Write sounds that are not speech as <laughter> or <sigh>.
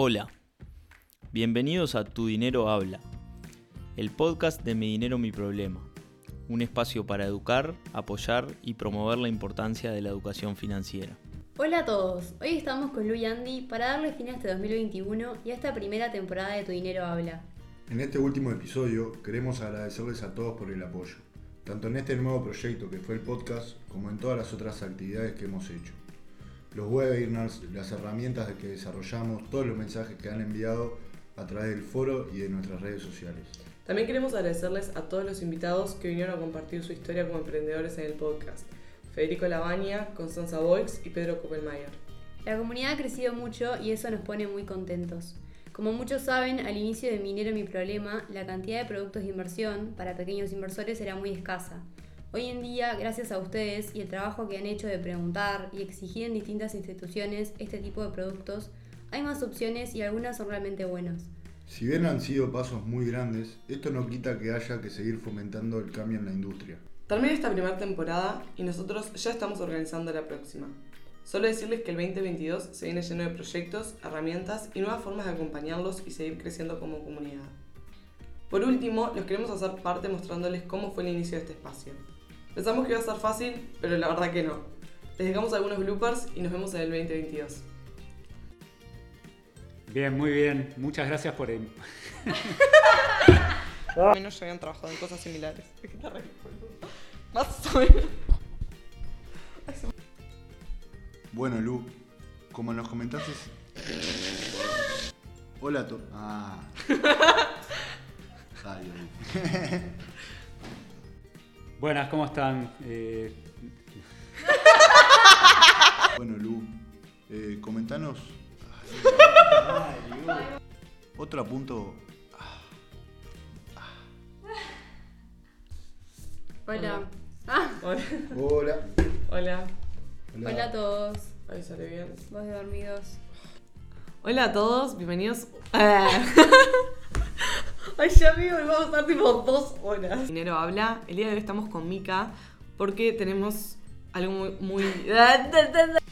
Hola, bienvenidos a Tu Dinero Habla, el podcast de Mi Dinero Mi Problema, un espacio para educar, apoyar y promover la importancia de la educación financiera. Hola a todos, hoy estamos con Lu y Andy para darle fin a este 2021 y a esta primera temporada de Tu Dinero Habla. En este último episodio queremos agradecerles a todos por el apoyo, tanto en este nuevo proyecto que fue el podcast como en todas las otras actividades que hemos hecho. Los webinars, las herramientas que desarrollamos, todos los mensajes que han enviado a través del foro y de nuestras redes sociales. También queremos agradecerles a todos los invitados que vinieron a compartir su historia como emprendedores en el podcast. Federico Lavagna, Constanza Boix y Pedro Koppelmayer. La comunidad ha crecido mucho y eso nos pone muy contentos. Como muchos saben, al inicio de Minero Mi Problema, la cantidad de productos de inversión para pequeños inversores era muy escasa. Hoy en día, gracias a ustedes y el trabajo que han hecho de preguntar y exigir en distintas instituciones este tipo de productos, hay más opciones y algunas son realmente buenas. Si bien han sido pasos muy grandes, esto no quita que haya que seguir fomentando el cambio en la industria. Termina esta primera temporada y nosotros ya estamos organizando la próxima. Solo decirles que el 2022 se viene lleno de proyectos, herramientas y nuevas formas de acompañarlos y seguir creciendo como comunidad. Por último, los queremos hacer parte mostrándoles cómo fue el inicio de este espacio. Pensamos que iba a ser fácil, pero la verdad que no. Les dejamos algunos bloopers y nos vemos en el 2022. Bien, muy bien. Muchas gracias por el... <laughs> menos ya habían trabajado en cosas similares. <laughs> Es que está re boludo. Más o menos. Bueno, Lu, como nos comentaste... Hola a todos. Ah. <laughs> Ay, ay. Buenas, ¿cómo están? Eh, Bueno, Lu, eh, comentanos... Otro punto... Hola. Ah, Hola. Hola. Hola. hola a todos. Ahí sale bien. Vos de dormidos. Hola a todos, bienvenidos. <laughs> Ay, ya y vamos a estar tipo dos horas. Dinero habla. El día de hoy estamos con Mika porque tenemos algo muy. muy... <laughs>